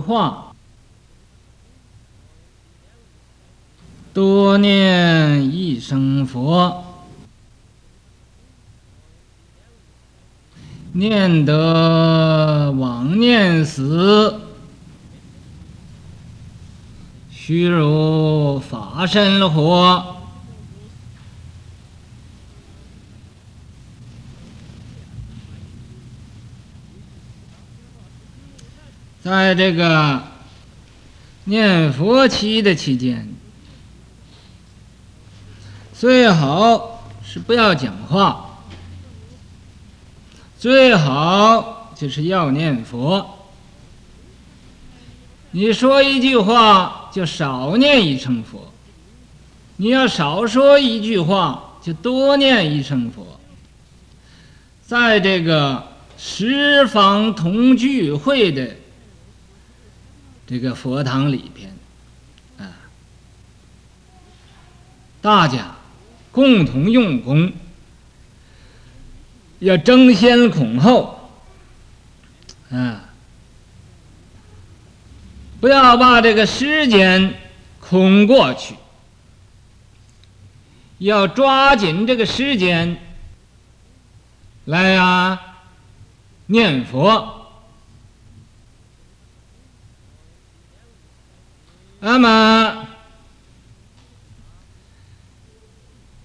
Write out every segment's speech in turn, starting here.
话，多念一声佛，念得妄念死，须如法身火。在这个念佛期的期间，最好是不要讲话，最好就是要念佛。你说一句话，就少念一声佛；你要少说一句话，就多念一声佛。在这个十方同聚会的。这个佛堂里边，啊，大家共同用功，要争先恐后，啊，不要把这个时间空过去，要抓紧这个时间来啊念佛。那么，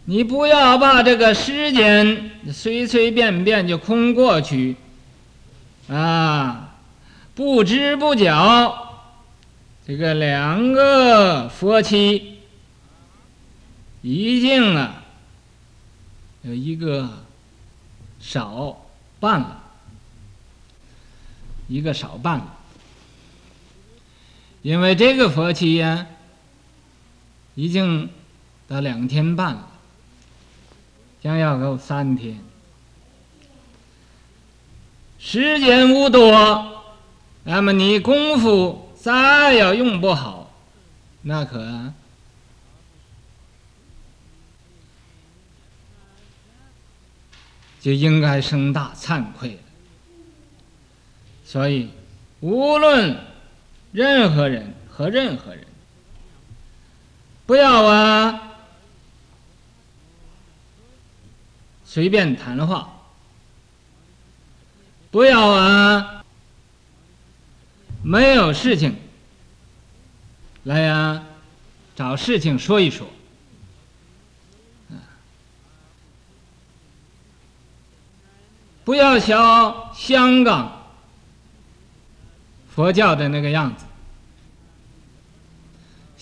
你不要把这个时间随随便便就空过去，啊，不知不觉，这个两个佛期已经啊有一个少办了，一个少办了。因为这个佛期呀，已经到两天半了，将要够三天，时间无多，那么你功夫再要用不好，那可就应该生大惭愧了。所以，无论。任何人和任何人，不要啊，随便谈话，不要啊，没有事情。来呀，找事情说一说，不要学香港。佛教的那个样子，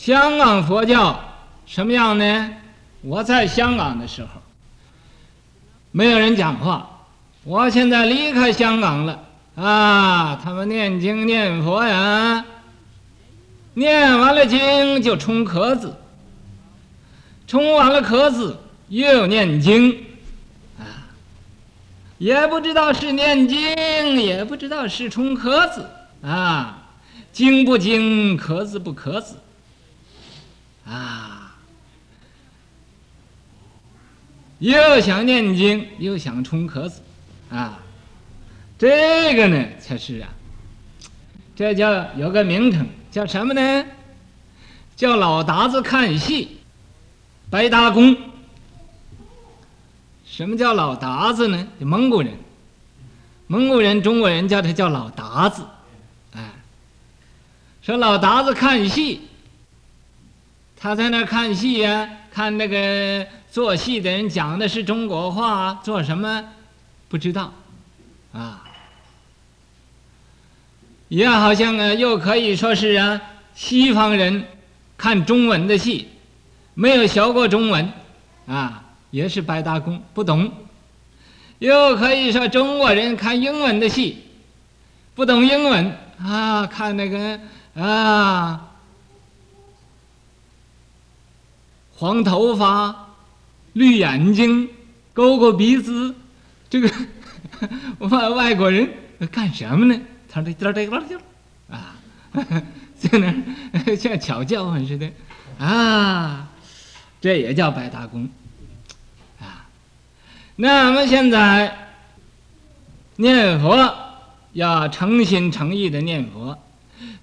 香港佛教什么样呢？我在香港的时候，没有人讲话。我现在离开香港了啊，他们念经念佛呀，念完了经就冲壳子，冲完了壳子又念经，啊，也不知道是念经，也不知道是冲壳子。啊，经不经，壳子不壳子，啊，又想念经，又想冲壳子，啊，这个呢才是啊，这叫有个名称，叫什么呢？叫老达子看戏，白搭公。什么叫老达子呢？蒙古人，蒙古人、中国人叫他叫老达子。哎说老达子看戏，他在那看戏呀，看那个做戏的人讲的是中国话，做什么？不知道，啊，也好像啊，又可以说是啊，西方人看中文的戏，没有学过中文，啊，也是白搭工不懂，又可以说中国人看英文的戏，不懂英文。啊，看那个。啊，黄头发，绿眼睛，勾勾鼻子，这个 外外国人干什么呢？他这这这这啊，在那 像巧叫唤似的啊，这也叫白搭公啊。那么现在念佛要诚心诚意的念佛，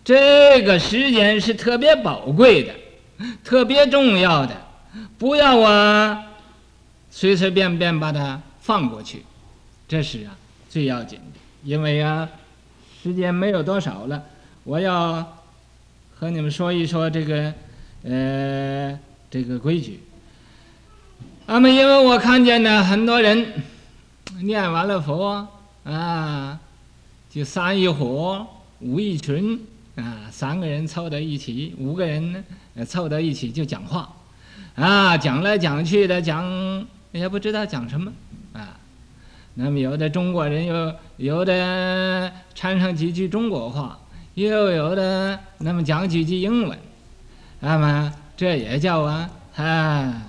这个时间是特别宝贵的，特别重要的，不要我随随便便把它放过去，这是啊最要紧的。因为啊时间没有多少了，我要和你们说一说这个呃这个规矩。那么因为我看见呢很多人念完了佛啊。就三一伙，五一群，啊，三个人凑到一起，五个人，凑到一起就讲话，啊，讲来讲去的讲，也不知道讲什么，啊，那么有的中国人又有的掺上几句中国话，又有的那么讲几句英文，那么这也叫啊，啊，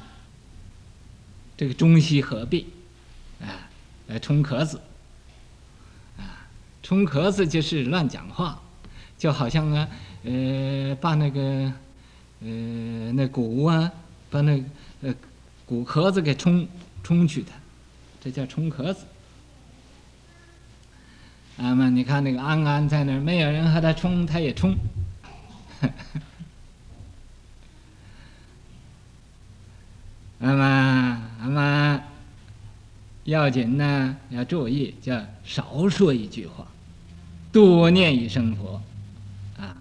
这个中西合璧，啊，来充壳子。啊充壳子就是乱讲话，就好像啊，呃，把那个，呃，那鼓啊，把那呃骨壳子给冲冲去的，这叫冲壳子。那么你看那个安安在那儿，没有人和他冲，他也冲。那么那么要紧呢，要注意，叫少说一句话。多念一声佛，啊，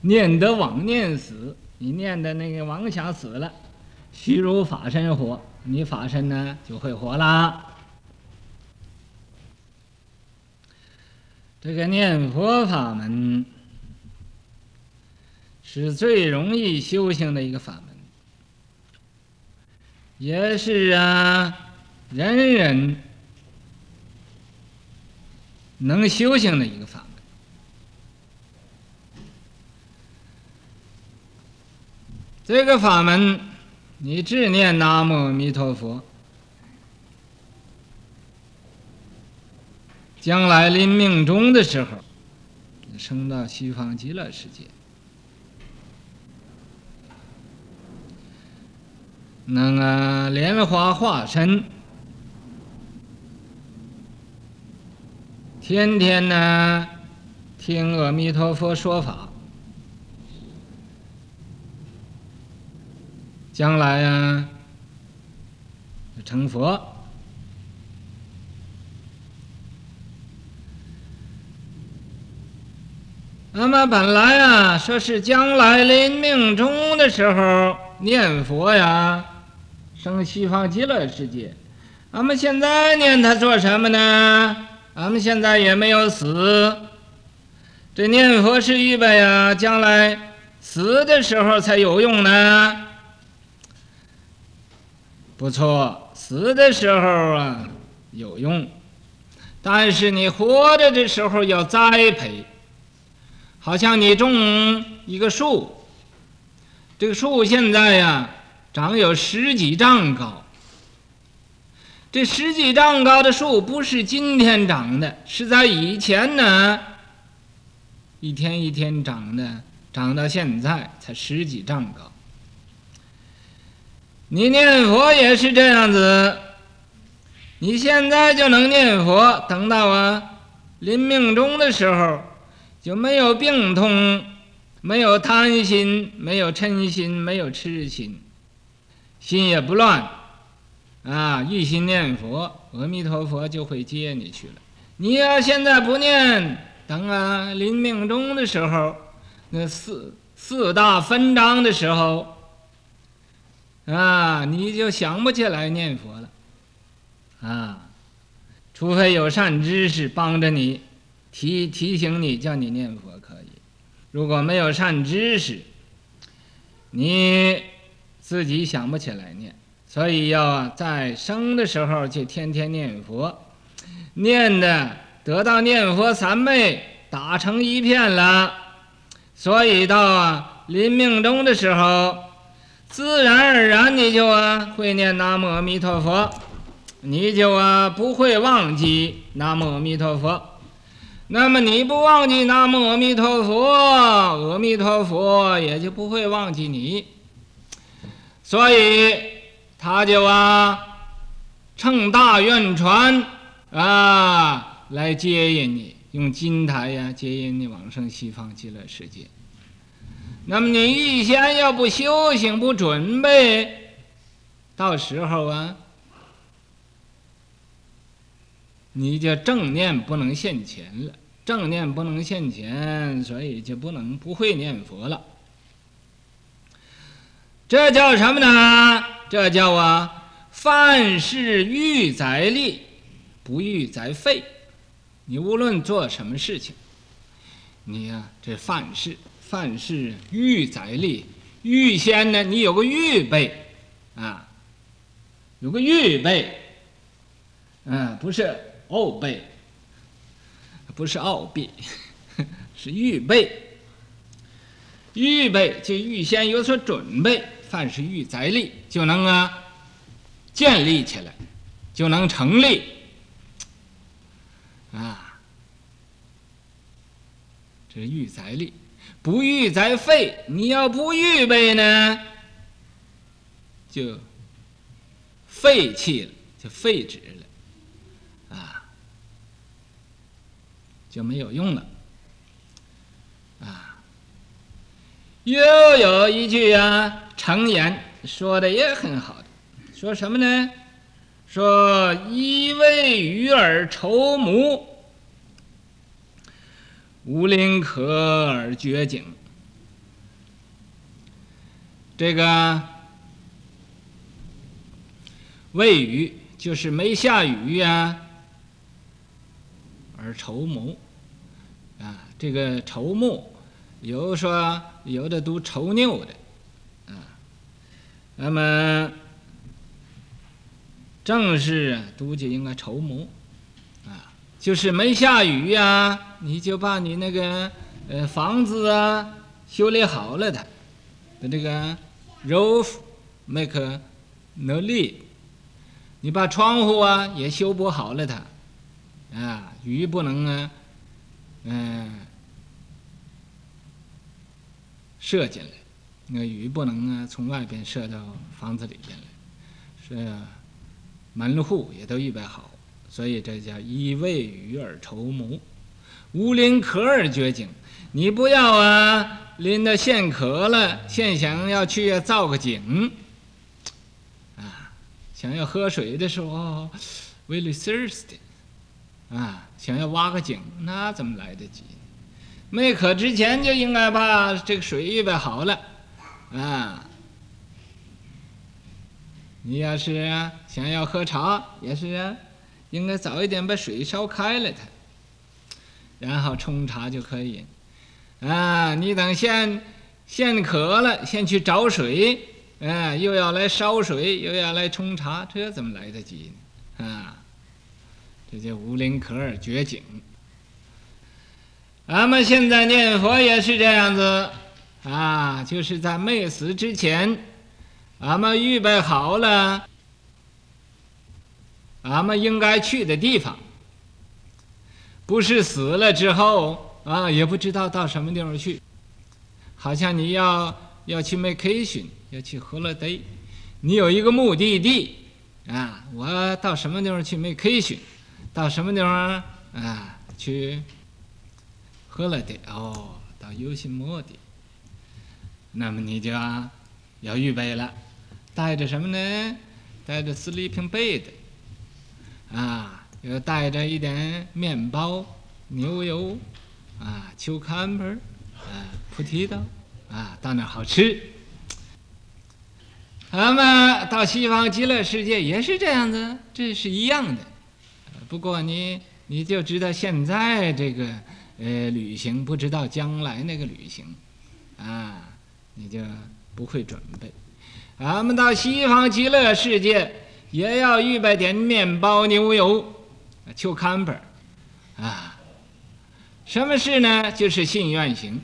念得往念死，你念的那个妄想死了，虚如法身活，你法身呢就会活啦。这个念佛法门是最容易修行的一个法门，也是啊，人人能修行的一个法门。这个法门，你只念南无阿弥陀佛，将来临命终的时候，升到西方极乐世界，那个莲花化身，天天呢听阿弥陀佛说法。将来呀，成佛。那么本来啊，说是将来临命终的时候念佛呀，生西方极乐世界。俺们现在念它做什么呢？俺们现在也没有死，这念佛是预备呀，将来死的时候才有用呢。不错，死的时候啊有用，但是你活着的时候要栽培，好像你种一个树，这个树现在呀长有十几丈高，这十几丈高的树不是今天长的，是在以前呢，一天一天长的，长到现在才十几丈高。你念佛也是这样子，你现在就能念佛，等到啊临命终的时候，就没有病痛，没有贪心，没有嗔心，没有痴心，心也不乱，啊，一心念佛，阿弥陀佛就会接你去了。你要现在不念，等啊临命终的时候，那四四大分章的时候。啊，你就想不起来念佛了，啊，除非有善知识帮着你，提提醒你，叫你念佛可以。如果没有善知识，你自己想不起来念，所以要在生的时候就天天念佛，念的得到念佛三昧，打成一片了，所以到啊临命终的时候。自然而然，你就啊会念南无阿弥陀佛，你就啊不会忘记南无阿弥陀佛。那么你不忘记南无阿弥陀佛，阿弥陀佛也就不会忘记你。所以他就啊乘大愿船啊来接引你，用金台呀接引你往生西方极乐世界。那么你预先要不修行不准备，到时候啊，你就正念不能现前了。正念不能现前，所以就不能不会念佛了。这叫什么呢？这叫啊，凡事预载力，不预载费。你无论做什么事情，你呀、这凡事凡事预载力，预先呢，你有个预备啊，有个预备，嗯、不是后备。不是奥秘，是预备。预备就预先有所准备，凡是预载力，就能啊建立起来，就能成立啊。这是预载力，不预载费。你要不预备呢，就废弃了，就废止了。啊就没有用了，啊！又有一句啊，成言说的也很好的，说什么呢？说一味愚而愁母，无林可而绝井。这个未雨就是没下雨呀、而愁牟，啊，这个愁目，有说有的读愁拗的，啊，那么正式读就应该愁牟，啊，就是没下雨呀、你就把你那个呃房子啊修理好了它，的这个 roof make no l e a 你把窗户啊也修补好了它。啊，雨不能啊，嗯、射进来，那鱼不能啊从外边射到房子里边来，是、啊、门户也都预备好，所以这叫一为雨而绸缪，无临渴而绝井。你不要啊，临到现渴了，现想要去造个井，啊，想要喝水的时候，very thirsty。啊，想要挖个井，那怎么来得及？没渴之前就应该把这个水预备好了，啊。你要是想要喝茶，也是啊，应该早一点把水烧开了它，然后冲茶就可以。啊，你等现现渴了，先去找水，啊，又要来烧水，又要来冲茶，这怎么来得及呢？啊。这叫无临渴而绝井。俺们现在念佛也是这样子，啊，就是在没死之前，俺们预备好了，俺们应该去的地方。不是死了之后啊，也不知道到什么地方去。好像你要要去 vacation，要去 holiday，你有一个目的地啊，我到什么地方去 vacation。到什么地方啊？去 holiday 哦，到游行目的。那么你就要预备了，带着什么呢？带着 sleeping bed，啊，又带着一点面包、牛油，啊，秋看本，啊，菩提道，啊，到那儿好吃。那么到西方极乐世界也是这样子，这是一样的。不过你你就知道现在这个呃旅行，不知道将来那个旅行，啊，你就不会准备。俺们到西方极乐世界也要预备点面包、牛油、秋看本，啊，什么事呢？就是信愿行。